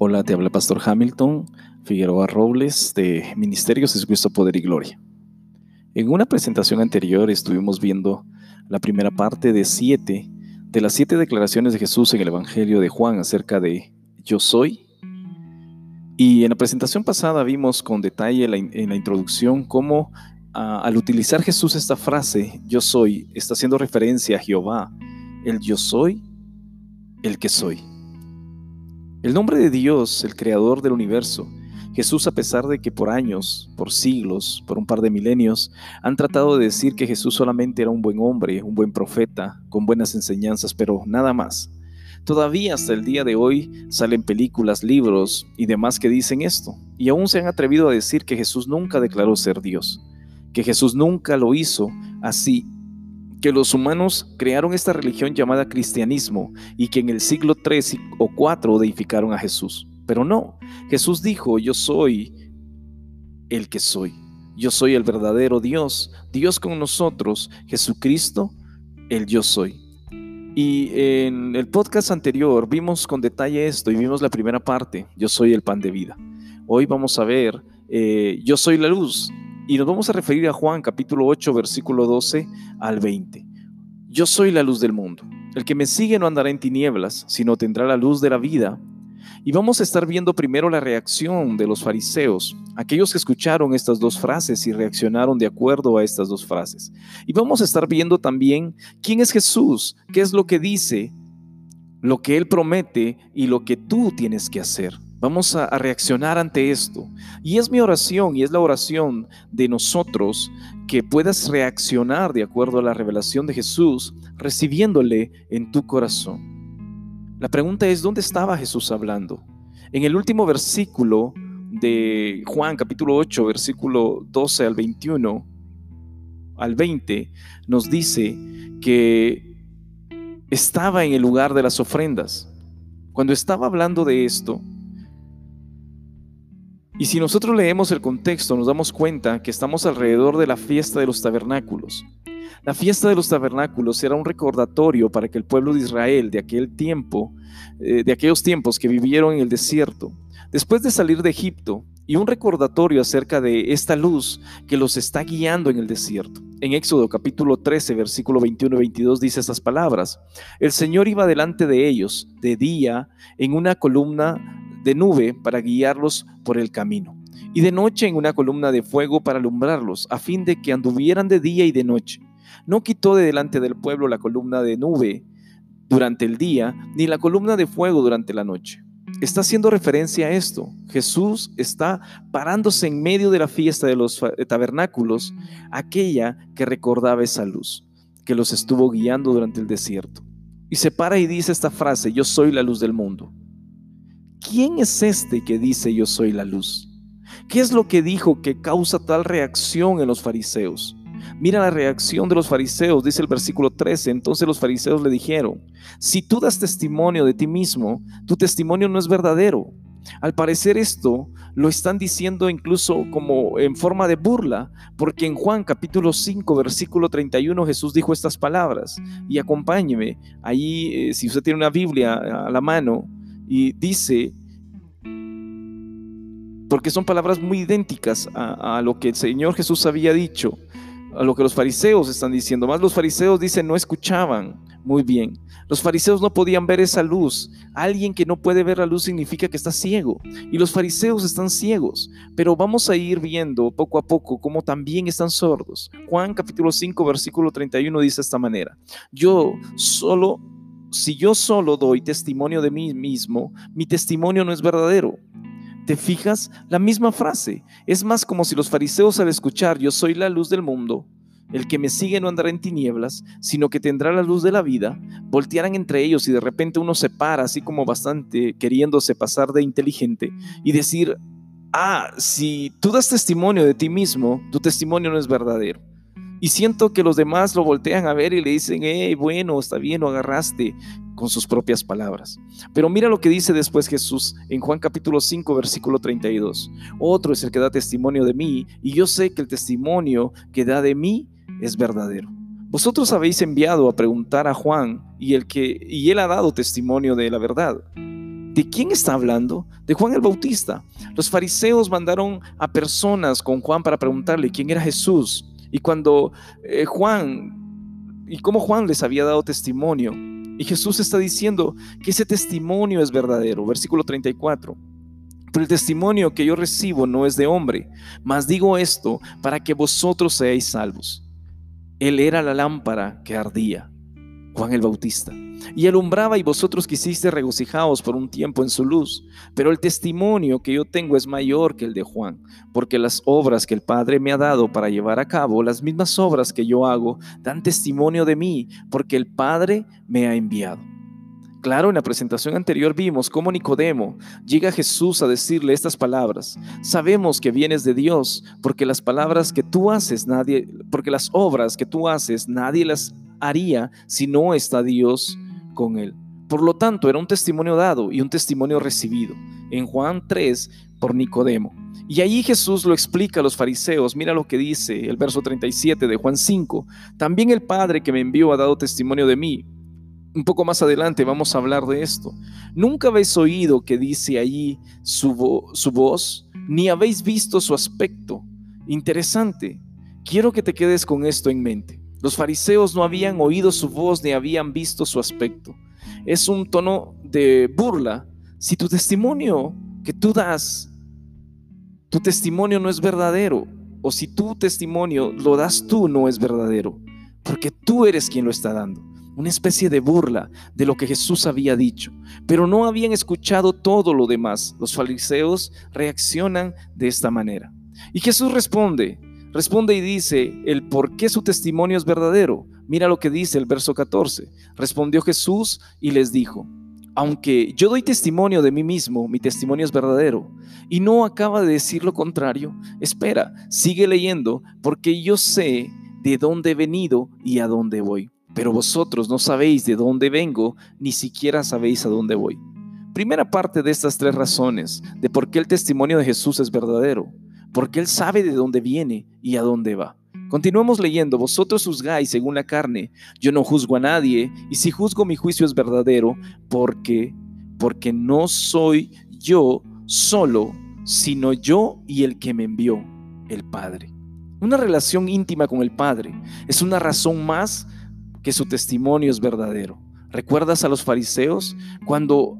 Hola, te habla Pastor Hamilton Figueroa Robles de Ministerios Jesucristo Poder y Gloria. En una presentación anterior estuvimos viendo la primera parte de siete de las siete declaraciones de Jesús en el Evangelio de Juan acerca de yo soy. Y en la presentación pasada vimos con detalle en la introducción cómo al utilizar Jesús esta frase, yo soy, está haciendo referencia a Jehová, el yo soy, el que soy. El nombre de Dios, el creador del universo, Jesús, a pesar de que por años, por siglos, por un par de milenios, han tratado de decir que Jesús solamente era un buen hombre, un buen profeta, con buenas enseñanzas, pero nada más. Todavía hasta el día de hoy salen películas, libros y demás que dicen esto, y aún se han atrevido a decir que Jesús nunca declaró ser Dios, que Jesús nunca lo hizo así que los humanos crearon esta religión llamada cristianismo y que en el siglo 3 o 4 deificaron a Jesús. Pero no, Jesús dijo, yo soy el que soy. Yo soy el verdadero Dios, Dios con nosotros, Jesucristo, el yo soy. Y en el podcast anterior vimos con detalle esto y vimos la primera parte, yo soy el pan de vida. Hoy vamos a ver, eh, yo soy la luz, y nos vamos a referir a Juan capítulo 8, versículo 12 al 20. Yo soy la luz del mundo. El que me sigue no andará en tinieblas, sino tendrá la luz de la vida. Y vamos a estar viendo primero la reacción de los fariseos, aquellos que escucharon estas dos frases y reaccionaron de acuerdo a estas dos frases. Y vamos a estar viendo también quién es Jesús, qué es lo que dice, lo que Él promete y lo que tú tienes que hacer. Vamos a, reaccionar ante esto. Y es mi oración y es la oración de nosotros que puedas reaccionar de acuerdo a la revelación de Jesús, recibiéndole en tu corazón. La pregunta es, ¿dónde estaba Jesús hablando? En el último versículo de Juan capítulo 8, versículo 12 al 21, al 20, nos dice que estaba en el lugar de las ofrendas. Cuando estaba hablando de esto, y si nosotros leemos el contexto, nos damos cuenta que estamos alrededor de la fiesta de los tabernáculos. La fiesta de los tabernáculos era un recordatorio para que el pueblo de Israel de aquel tiempo, eh, de aquellos tiempos que vivieron en el desierto, después de salir de Egipto, y un recordatorio acerca de esta luz que los está guiando en el desierto. En Éxodo capítulo 13, versículo 21 y 22 dice estas palabras. El Señor iba delante de ellos de día en una columna de nube para guiarlos por el camino, y de noche en una columna de fuego para alumbrarlos, a fin de que anduvieran de día y de noche. No quitó de delante del pueblo la columna de nube durante el día, ni la columna de fuego durante la noche. Está haciendo referencia a esto. Jesús está parándose en medio de la fiesta de los tabernáculos, aquella que recordaba esa luz, que los estuvo guiando durante el desierto. Y se para y dice esta frase, yo soy la luz del mundo. ¿Quién es este que dice yo soy la luz? ¿Qué es lo que dijo que causa tal reacción en los fariseos? Mira la reacción de los fariseos, dice el versículo 13. Entonces los fariseos le dijeron, si tú das testimonio de ti mismo, tu testimonio no es verdadero. Al parecer esto lo están diciendo incluso como en forma de burla, porque en Juan capítulo 5, versículo 31 Jesús dijo estas palabras. Y acompáñeme, ahí eh, si usted tiene una Biblia a la mano, y dice, porque son palabras muy idénticas a, lo que el Señor Jesús había dicho, a lo que los fariseos están diciendo. Más los fariseos dicen no escuchaban muy bien. Los fariseos no podían ver esa luz. Alguien que no puede ver la luz significa que está ciego. Y los fariseos están ciegos. Pero vamos a ir viendo poco a poco cómo también están sordos. Juan capítulo 5 versículo 31 dice de esta manera. Yo solo si yo solo doy testimonio de mí mismo, mi testimonio no es verdadero. ¿Te fijas? La misma frase. Es más como si los fariseos al escuchar yo soy la luz del mundo, el que me sigue no andará en tinieblas, sino que tendrá la luz de la vida, voltearan entre ellos y de repente uno se para así como bastante queriéndose pasar de inteligente y decir, ah, si tú das testimonio de ti mismo, tu testimonio no es verdadero. Y siento que los demás lo voltean a ver y le dicen, hey, bueno, está bien, lo agarraste con sus propias palabras. Pero mira lo que dice después Jesús en Juan capítulo 5, versículo 32. Otro es el que da testimonio de mí, y yo sé que el testimonio que da de mí es verdadero. Vosotros habéis enviado a preguntar a Juan, y, el que, y él ha dado testimonio de la verdad. ¿De quién está hablando? De Juan el Bautista. Los fariseos mandaron a personas con Juan para preguntarle quién era Jesús. Y cuando eh, Juan, y cómo Juan les había dado testimonio, y Jesús está diciendo que ese testimonio es verdadero. Versículo 34. Pero el testimonio que yo recibo no es de hombre, mas digo esto para que vosotros seáis salvos. Él era la lámpara que ardía, Juan el Bautista, y alumbraba y vosotros quisiste regocijaos por un tiempo en su luz. Pero el testimonio que yo tengo es mayor que el de Juan, porque las obras que el Padre me ha dado para llevar a cabo, las mismas obras que yo hago, dan testimonio de mí, porque el Padre me ha enviado. Claro, en la presentación anterior vimos cómo Nicodemo llega a Jesús a decirle estas palabras. Sabemos que vienes de Dios, porque las palabras que tú haces, nadie, porque las obras que tú haces, nadie las haría si no está Dios con él. Por lo tanto, era un testimonio dado y un testimonio recibido. En Juan 3, por Nicodemo. Y ahí Jesús lo explica a los fariseos. Mira lo que dice el verso 37 de Juan 5. También el Padre que me envió ha dado testimonio de mí un poco más adelante vamos a hablar de esto. Nunca habéis oído que dice allí su, su voz, ni habéis visto su aspecto. Interesante. Quiero que te quedes con esto en mente. Los fariseos no habían oído su voz ni habían visto su aspecto. Es un tono de burla. Si tu testimonio que tú das, tu testimonio no es verdadero, o si tu testimonio lo das tú no es verdadero, porque tú eres quien lo está dando una especie de burla de lo que Jesús había dicho, pero no habían escuchado todo lo demás. Los fariseos reaccionan de esta manera. Y Jesús responde, responde y dice el por qué su testimonio es verdadero. Mira lo que dice el verso 14. Respondió Jesús y les dijo, aunque yo doy testimonio de mí mismo, mi testimonio es verdadero, y no acaba de decir lo contrario, espera, sigue leyendo, porque yo sé de dónde he venido y a dónde voy pero vosotros no sabéis de dónde vengo, ni siquiera sabéis a dónde voy. Primera parte de estas tres razones de por qué el testimonio de Jesús es verdadero, porque Él sabe de dónde viene y a dónde va. Continuemos leyendo, vosotros juzgáis según la carne, yo no juzgo a nadie, y si juzgo mi juicio es verdadero, porque porque no soy yo solo, sino yo y el que me envió, el Padre. Una relación íntima con el Padre es una razón más que su testimonio es verdadero. ¿Recuerdas a los fariseos? Cuando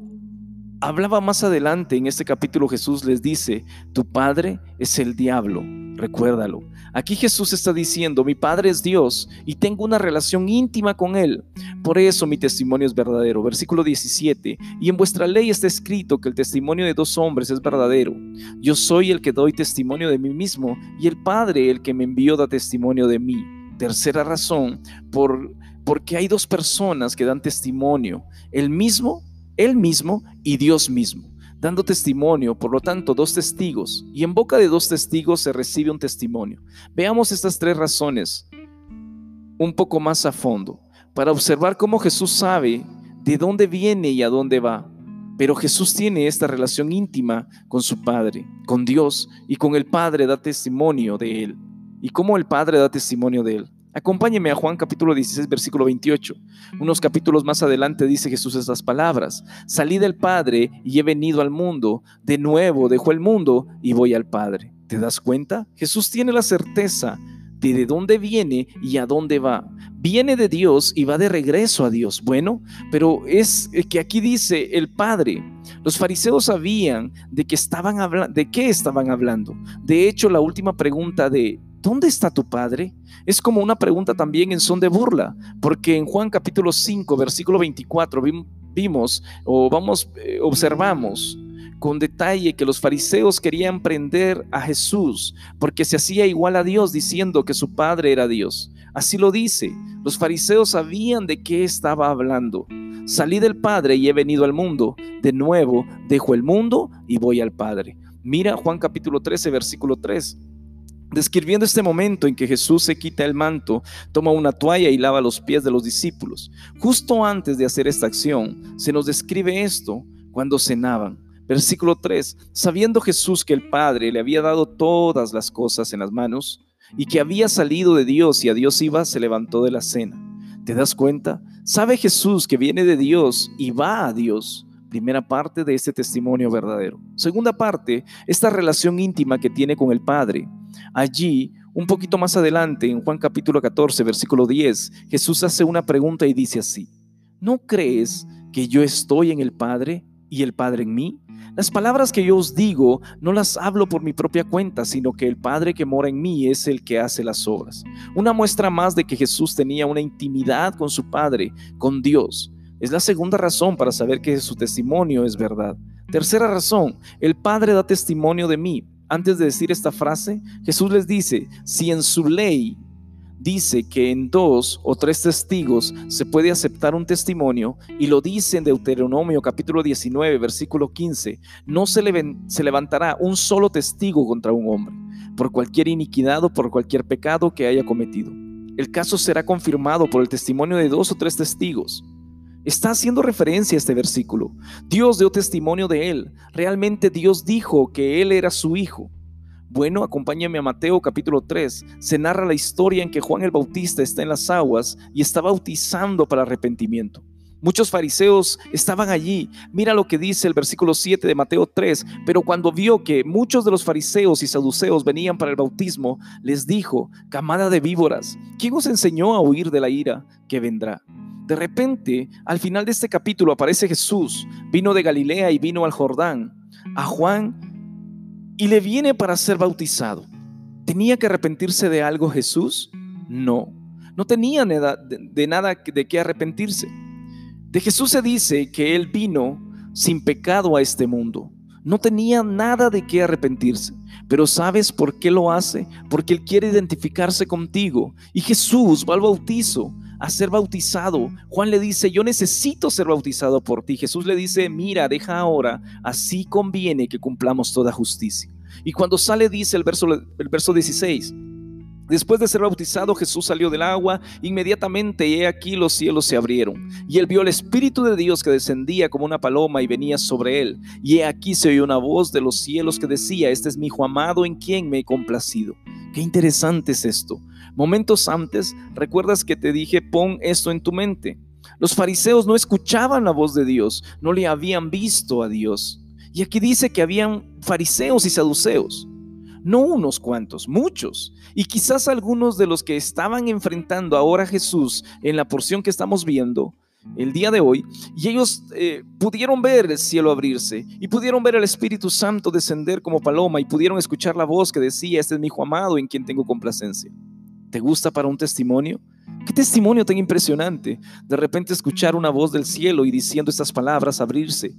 hablaba más adelante en este capítulo Jesús les dice, tu padre es el diablo, recuérdalo. Aquí Jesús está diciendo, mi padre es Dios y tengo una relación íntima con él. Por eso mi testimonio es verdadero. Versículo 17, y en vuestra ley está escrito que el testimonio de dos hombres es verdadero. Yo soy el que doy testimonio de mí mismo y el Padre el que me envió da testimonio de mí. Tercera razón, por porque hay dos personas que dan testimonio, el mismo, él mismo y Dios mismo, dando testimonio, por lo tanto, dos testigos, y en boca de dos testigos se recibe un testimonio. Veamos estas tres razones un poco más a fondo, para observar cómo Jesús sabe de dónde viene y a dónde va. Pero Jesús tiene esta relación íntima con su Padre, con Dios, y con el Padre da testimonio de Él. ¿Y cómo el Padre da testimonio de Él? Acompáñeme a Juan capítulo 16, versículo 28. Unos capítulos más adelante dice Jesús estas palabras. Salí del Padre y he venido al mundo. De nuevo dejo el mundo y voy al Padre. ¿Te das cuenta? Jesús tiene la certeza de de dónde viene y a dónde va. Viene de Dios y va de regreso a Dios. Bueno, pero es que aquí dice el Padre. Los fariseos sabían de que de qué estaban hablando. De hecho, la última pregunta de ¿dónde está tu Padre? Es como una pregunta también en son de burla, porque en Juan capítulo 5, versículo 24 vimos o vamos, eh, observamos con detalle que los fariseos querían prender a Jesús porque se hacía igual a Dios diciendo que su Padre era Dios. Así lo dice, los fariseos sabían de qué estaba hablando. Salí del Padre y he venido al mundo. De nuevo, dejo el mundo y voy al Padre. Mira Juan capítulo 13, versículo 3. Describiendo este momento en que Jesús se quita el manto, toma una toalla y lava los pies de los discípulos. Justo antes de hacer esta acción, se nos describe esto cuando cenaban. Versículo 3. Sabiendo Jesús que el Padre le había dado todas las cosas en las manos y que había salido de Dios y a Dios iba, se levantó de la cena. ¿Te das cuenta? Sabe Jesús que viene de Dios y va a Dios Primera parte de este testimonio verdadero. Segunda parte, esta relación íntima que tiene con el Padre. Allí, un poquito más adelante, en Juan capítulo 14, versículo 10, Jesús hace una pregunta y dice así, ¿no crees que yo estoy en el Padre y el Padre en mí? Las palabras que yo os digo no las hablo por mi propia cuenta, sino que el Padre que mora en mí es el que hace las obras. Una muestra más de que Jesús tenía una intimidad con su Padre, con Dios. Es la segunda razón para saber que su testimonio es verdad. Tercera razón, el Padre da testimonio de mí. Antes de decir esta frase, Jesús les dice, si en su ley dice que en dos o tres testigos se puede aceptar un testimonio y lo dice en Deuteronomio capítulo 19 versículo 15, no se, se levantará un solo testigo contra un hombre por cualquier iniquidad o por cualquier pecado que haya cometido. El caso será confirmado por el testimonio de dos o tres testigos. Está haciendo referencia a este versículo. Dios dio testimonio de él. Realmente Dios dijo que él era su hijo. Bueno, acompáñame a Mateo capítulo 3. Se narra la historia en que Juan el Bautista está en las aguas y está bautizando para arrepentimiento. Muchos fariseos estaban allí. Mira lo que dice el versículo 7 de Mateo 3. Pero cuando vio que muchos de los fariseos y saduceos venían para el bautismo, les dijo, camada de víboras, ¿quién os enseñó a huir de la ira que vendrá? De repente, al final de este capítulo aparece Jesús, vino de Galilea y vino al Jordán. A Juan y le viene para ser bautizado. ¿Tenía que arrepentirse de algo Jesús? No, no tenía de, nada de qué arrepentirse. De Jesús se dice que Él vino sin pecado a este mundo. No tenía nada de qué arrepentirse. Pero ¿sabes por qué lo hace? Porque Él quiere identificarse contigo. Y Jesús va al bautizo a ser bautizado. Juan le dice, yo necesito ser bautizado por ti. Jesús le dice, mira, deja ahora, así conviene que cumplamos toda justicia. Y cuando sale dice el verso, el verso 16, Después de ser bautizado, Jesús salió del agua, inmediatamente y he aquí los cielos se abrieron, y él vio el Espíritu de Dios que descendía como una paloma y venía sobre él, y he aquí se oyó una voz de los cielos que decía, este es mi Hijo amado en quien me he complacido. Qué interesante es esto. Momentos antes, recuerdas que te dije, pon esto en tu mente. Los fariseos no escuchaban la voz de Dios, no le habían visto a Dios. Y aquí dice que habían fariseos y saduceos. No unos cuantos, muchos. Y quizás algunos de los que estaban enfrentando ahora a Jesús en la porción que estamos viendo el día de hoy, y ellos eh, pudieron ver el cielo abrirse, y pudieron ver el Espíritu Santo descender como paloma, y pudieron escuchar la voz que decía, este es mi Hijo amado en quien tengo complacencia. ¿Te gusta para un testimonio? Qué testimonio tan impresionante. De repente escuchar una voz del cielo y diciendo estas palabras, abrirse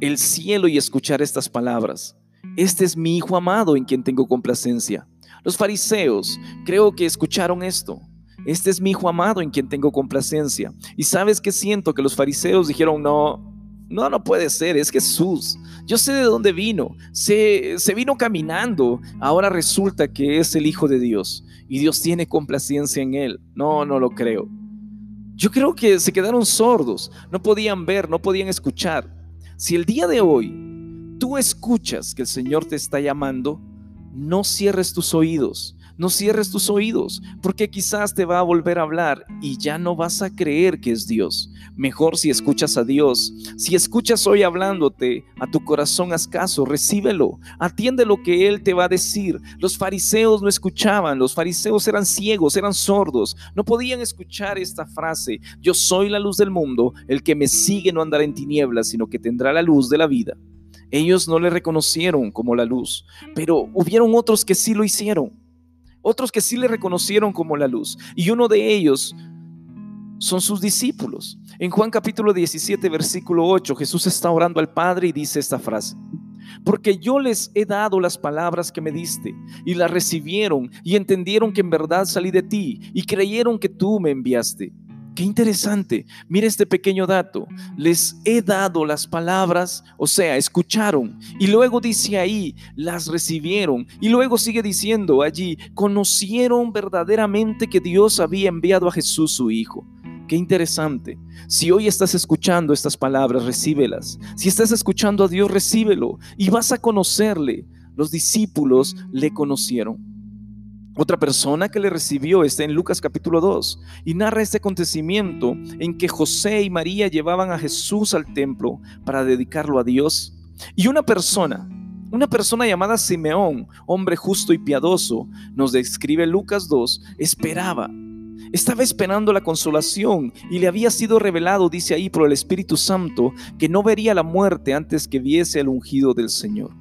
el cielo y escuchar estas palabras. Este es mi Hijo amado en quien tengo complacencia. Los fariseos creo que escucharon esto. Este es mi Hijo amado en quien tengo complacencia. Y sabes que siento que los fariseos dijeron, no, no, no puede ser, es Jesús. Yo sé de dónde vino. Se, se vino caminando. Ahora resulta que es el Hijo de Dios y Dios tiene complacencia en él. No, no lo creo. Yo creo que se quedaron sordos, no podían ver, no podían escuchar. Si el día de hoy tú escuchas que el Señor te está llamando, no cierres tus oídos, no cierres tus oídos, porque quizás te va a volver a hablar y ya no vas a creer que es Dios. Mejor si escuchas a Dios. Si escuchas hoy hablándote, a tu corazón haz caso, recíbelo, atiende lo que Él te va a decir. Los fariseos no escuchaban, los fariseos eran ciegos, eran sordos, no podían escuchar esta frase, yo soy la luz del mundo, el que me sigue no andará en tinieblas, sino que tendrá la luz de la vida. Ellos no le reconocieron como la luz, pero hubieron otros que sí lo hicieron otros que sí le reconocieron como la luz. Y uno de ellos son sus discípulos. En Juan capítulo 17, versículo 8, Jesús está orando al Padre y dice esta frase. Porque yo les he dado las palabras que me diste y las recibieron y entendieron que en verdad salí de ti y creyeron que tú me enviaste. Qué interesante. Mira este pequeño dato. Les he dado las palabras, o sea, escucharon. Y luego dice ahí, las recibieron. Y luego sigue diciendo allí, conocieron verdaderamente que Dios había enviado a Jesús su Hijo. Qué interesante. Si hoy estás escuchando estas palabras, recíbelas. Si estás escuchando a Dios, recíbelo. Y vas a conocerle. Los discípulos le conocieron. Otra persona que le recibió está en Lucas capítulo 2 y narra este acontecimiento en que José y María llevaban a Jesús al templo para dedicarlo a Dios. Y una persona, una persona llamada Simeón, hombre justo y piadoso, nos describe Lucas 2, esperaba. Estaba esperando la consolación y le había sido revelado, dice ahí, por el Espíritu Santo, que no vería la muerte antes que viese el ungido del Señor.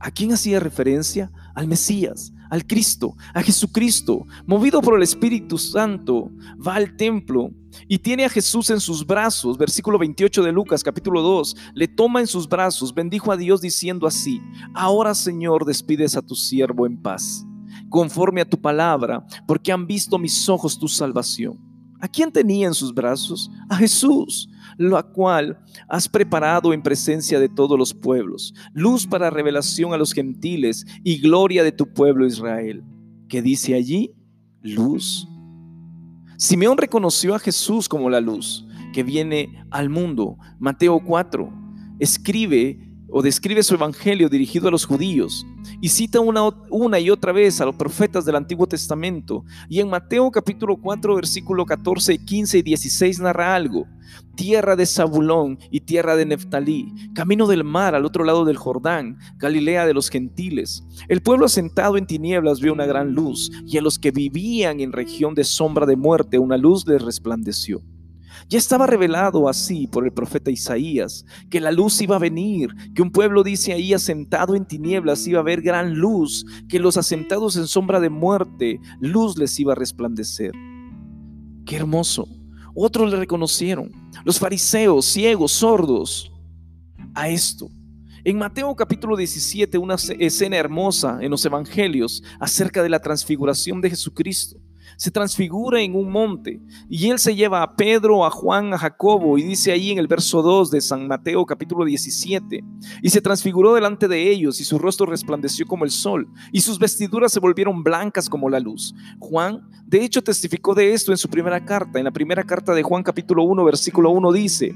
¿A quién hacía referencia? Al Mesías, al Cristo, a Jesucristo, movido por el Espíritu Santo, va al templo y tiene a Jesús en sus brazos. Versículo 28 de Lucas capítulo 2, le toma en sus brazos, bendijo a Dios diciendo así, ahora Señor despides a tu siervo en paz, conforme a tu palabra, porque han visto mis ojos tu salvación. ¿A quién tenía en sus brazos? A Jesús la cual has preparado en presencia de todos los pueblos, luz para revelación a los gentiles y gloria de tu pueblo Israel. ¿Qué dice allí? Luz. Simeón reconoció a Jesús como la luz que viene al mundo. Mateo 4 escribe o describe su evangelio dirigido a los judíos y cita una, y otra vez a los profetas del Antiguo Testamento. Y en Mateo capítulo 4, versículo 14, 15 y 16 narra algo. Tierra de Zabulón y tierra de Neftalí, camino del mar al otro lado del Jordán, Galilea de los gentiles. El pueblo asentado en tinieblas vio una gran luz, y a los que vivían en región de sombra de muerte una luz les resplandeció. Ya estaba revelado así por el profeta Isaías que la luz iba a venir, que un pueblo dice ahí asentado en tinieblas iba a ver gran luz, que los asentados en sombra de muerte, luz les iba a resplandecer. Qué hermoso. Otros le reconocieron, los fariseos, ciegos, sordos, a esto. En Mateo capítulo 17, una escena hermosa en los evangelios acerca de la transfiguración de Jesucristo se transfigura en un monte y él se lleva a Pedro, a Juan, a Jacobo y dice ahí en el verso 2 de San Mateo capítulo 17, y se transfiguró delante de ellos y su rostro resplandeció como el sol y sus vestiduras se volvieron blancas como la luz. Juan, de hecho, testificó de esto en su primera carta. En la primera carta de Juan capítulo 1 versículo 1 dice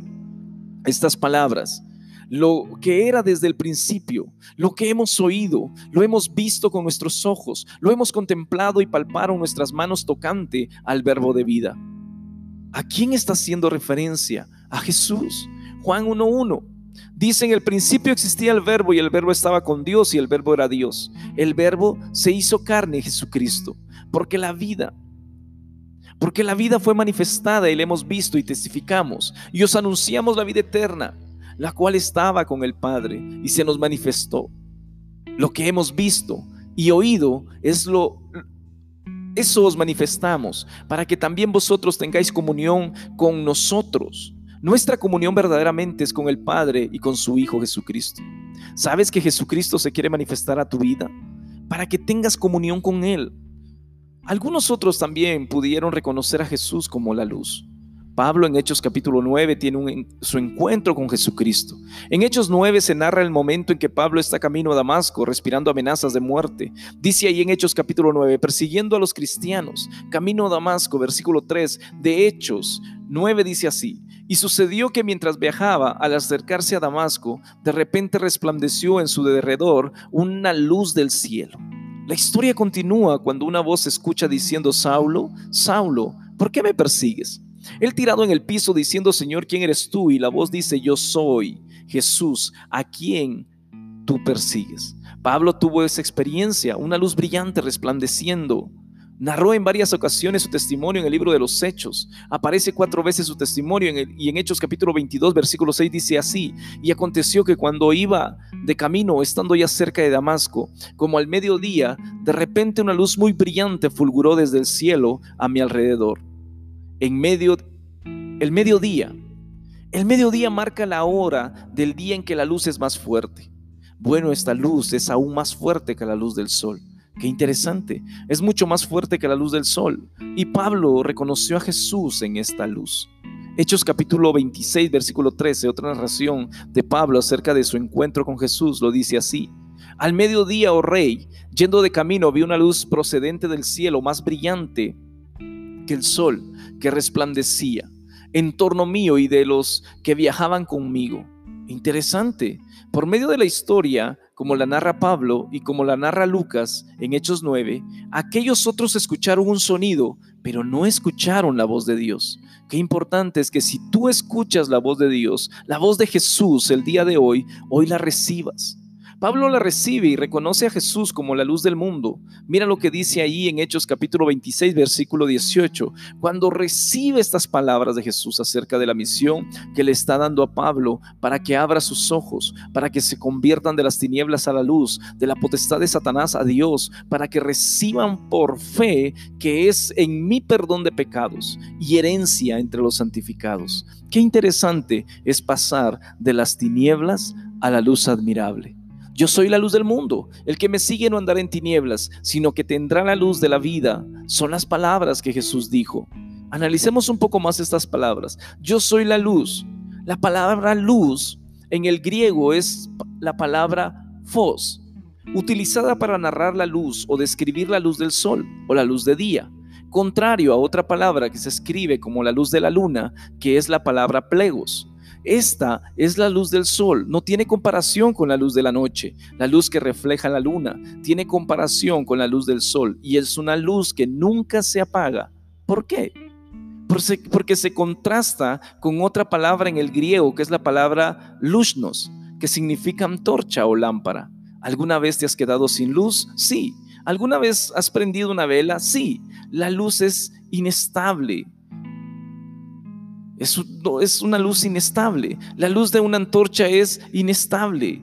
estas palabras lo que era desde el principio, lo que hemos oído, lo hemos visto con nuestros ojos, lo hemos contemplado y palparon nuestras manos tocante al verbo de vida. ¿A quién está haciendo referencia? A Jesús. Juan 1.1. Dice, en el principio existía el verbo y el verbo estaba con Dios y el verbo era Dios. El verbo se hizo carne, Jesucristo, porque la vida porque la vida fue manifestada y la hemos visto y testificamos y os anunciamos la vida eterna la cual estaba con el Padre y se nos manifestó. Lo que hemos visto y oído es lo eso os manifestamos para que también vosotros tengáis comunión con nosotros. Nuestra comunión verdaderamente es con el Padre y con su Hijo Jesucristo. ¿Sabes que Jesucristo se quiere manifestar a tu vida? Para que tengas comunión con Él. Algunos otros también pudieron reconocer a Jesús como la luz. Pablo en Hechos capítulo 9 tiene su encuentro con Jesucristo. En Hechos 9 se narra el momento en que Pablo está camino a Damasco respirando amenazas de muerte. Dice ahí en Hechos capítulo 9, persiguiendo a los cristianos, camino a Damasco, versículo 3 de Hechos 9 dice así. Y sucedió que mientras viajaba, al acercarse a Damasco, de repente resplandeció en su derredor una luz del cielo. La historia continúa cuando una voz se escucha diciendo, Saulo, Saulo, ¿por qué me persigues? Él tirado en el piso diciendo, Señor, ¿quién eres tú? Y la voz dice, yo soy Jesús, a quien tú persigues. Pablo tuvo esa experiencia, una luz brillante resplandeciendo. Narró en varias ocasiones su testimonio en el libro de los Hechos. Aparece cuatro veces su testimonio y en Hechos capítulo 22, versículo 6 dice así, y aconteció que cuando iba de camino, estando ya cerca de Damasco, como al mediodía, de repente una luz muy brillante fulguró desde el cielo a mi alrededor en medio, el mediodía. El mediodía marca la hora del día en que la luz es más fuerte. Bueno, esta luz es aún más fuerte que la luz del sol. Qué interesante, es mucho más fuerte que la luz del sol. Y Pablo reconoció a Jesús en esta luz. Hechos capítulo 26, versículo 13, otra narración de Pablo acerca de su encuentro con Jesús, lo dice así. Al mediodía, oh rey, yendo de camino, vi una luz procedente del cielo más brillante que el sol que resplandecía en torno mío y de los que viajaban conmigo. Interesante. Por medio de la historia, como la narra Pablo y como la narra Lucas en Hechos 9, aquellos otros escucharon un sonido, pero no escucharon la voz de Dios. Qué importante es que si tú escuchas la voz de Dios, la voz de Jesús el día de hoy, hoy la recibas. Pablo la recibe y reconoce a Jesús como la luz del mundo. Mira lo que dice ahí en Hechos capítulo 26, versículo 18. Cuando recibe estas palabras de Jesús acerca de la misión que le está dando a Pablo para que abra sus ojos, para que se conviertan de las tinieblas a la luz, de la potestad de Satanás a Dios, para que reciban por fe que es en mi perdón de pecados y herencia entre los santificados. Qué interesante es pasar de las tinieblas a la luz admirable. Yo soy la luz del mundo. El que me sigue no andará en tinieblas, sino que tendrá la luz de la vida. Son las palabras que Jesús dijo. Analicemos un poco más estas palabras. Yo soy la luz. La palabra luz en el griego es la palabra fos, utilizada para narrar la luz o describir la luz del sol o la luz de día contrario a otra palabra que se escribe como la luz de la luna, que es la palabra plegos. Esta es la luz del sol, no tiene comparación con la luz de la noche. La luz que refleja la luna tiene comparación con la luz del sol y es una luz que nunca se apaga. ¿Por qué? Porque se contrasta con otra palabra en el griego que es la palabra lushnos, que significa antorcha o lámpara. ¿Alguna vez te has quedado sin luz? Sí. ¿Alguna vez has prendido una vela? Sí. La luz es inestable, es, una luz inestable. La luz de una antorcha es inestable.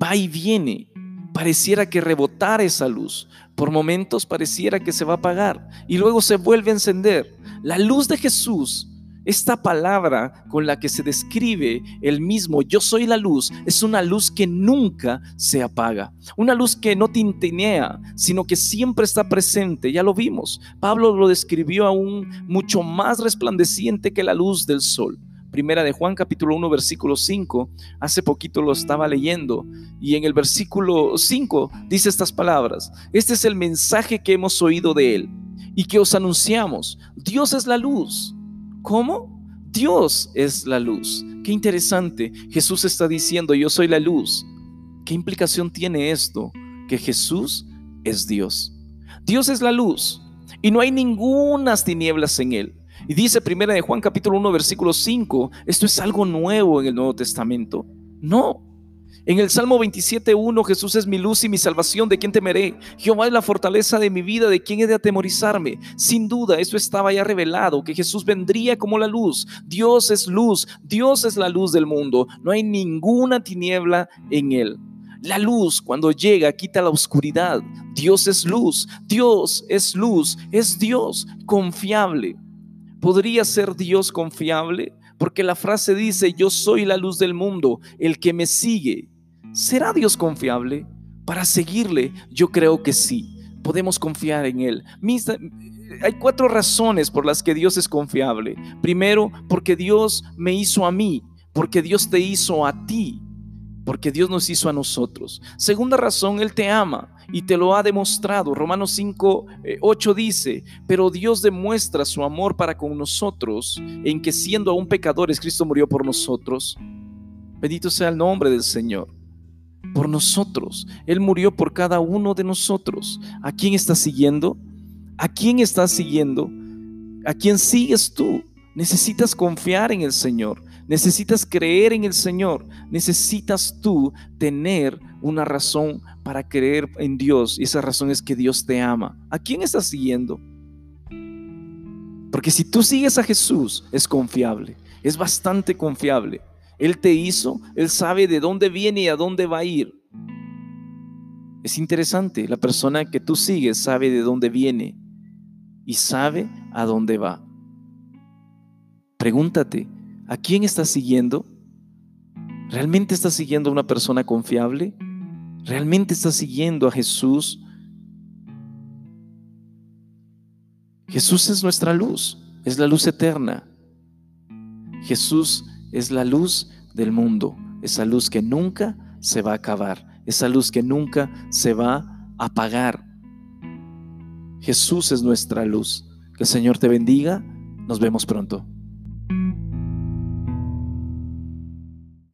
Va y viene. Pareciera que rebotara esa luz. Por momentos pareciera que se va a apagar y luego se vuelve a encender. La luz de Jesús esta palabra con la que se describe el mismo yo soy la luz es una luz que nunca se apaga, una luz que no tintinea, sino que siempre está presente, ya lo vimos. Pablo lo describió aún mucho más resplandeciente que la luz del sol. Primera de Juan capítulo 1 versículo 5, hace poquito lo estaba leyendo y en el versículo 5 dice estas palabras, este es el mensaje que hemos oído de él y que os anunciamos, Dios es la luz ¿Cómo? Dios es la luz. Qué interesante. Jesús está diciendo, yo soy la luz. ¿Qué implicación tiene esto? Que Jesús es Dios. Dios es la luz y no hay ningunas tinieblas en él. Y dice primera de Juan capítulo 1 versículo 5, esto es algo nuevo en el Nuevo Testamento. No, en el Salmo 27.1, Jesús es mi luz y mi salvación, ¿de quién temeré? Jehová es la fortaleza de mi vida, ¿de quién he de atemorizarme? Sin duda, eso estaba ya revelado, que Jesús vendría como la luz. Dios es luz, Dios es la luz del mundo, no hay ninguna tiniebla en él. La luz cuando llega quita la oscuridad. Dios es luz, Dios es luz, es Dios confiable. ¿Podría ser Dios confiable? Porque la frase dice, yo soy la luz del mundo, el que me sigue ¿Será Dios confiable? Para seguirle, yo creo que sí. Podemos confiar en Él. Hay cuatro razones por las que Dios es confiable. Primero, porque Dios me hizo a mí, porque Dios te hizo a ti, porque Dios nos hizo a nosotros. Segunda razón, Él te ama y te lo ha demostrado. Romanos 5, 8 eh, dice, pero Dios demuestra su amor para con nosotros en que siendo aún pecadores, Cristo murió por nosotros. Bendito sea el nombre del Señor por nosotros. Él murió por cada uno de nosotros. ¿A quién estás siguiendo? ¿A quién estás siguiendo? ¿A quién sigues tú? Necesitas confiar en el Señor. Necesitas creer en el Señor. Necesitas tú tener una razón para creer en Dios. Y esa razón es que Dios te ama. ¿A quién estás siguiendo? Porque si tú sigues a Jesús, es confiable. Es bastante confiable. Él te hizo, Él sabe de dónde viene y a dónde va a ir. Es interesante, la persona que tú sigues sabe de dónde viene y sabe a dónde va. Pregúntate, ¿a quién estás siguiendo? ¿Realmente estás siguiendo a una persona confiable? ¿Realmente estás siguiendo a Jesús? Jesús es nuestra luz, es la luz eterna. Jesús es la luz del mundo, esa luz que nunca se va a acabar, esa luz que nunca se va a apagar. Jesús es nuestra luz. Que el Señor te bendiga. Nos vemos pronto.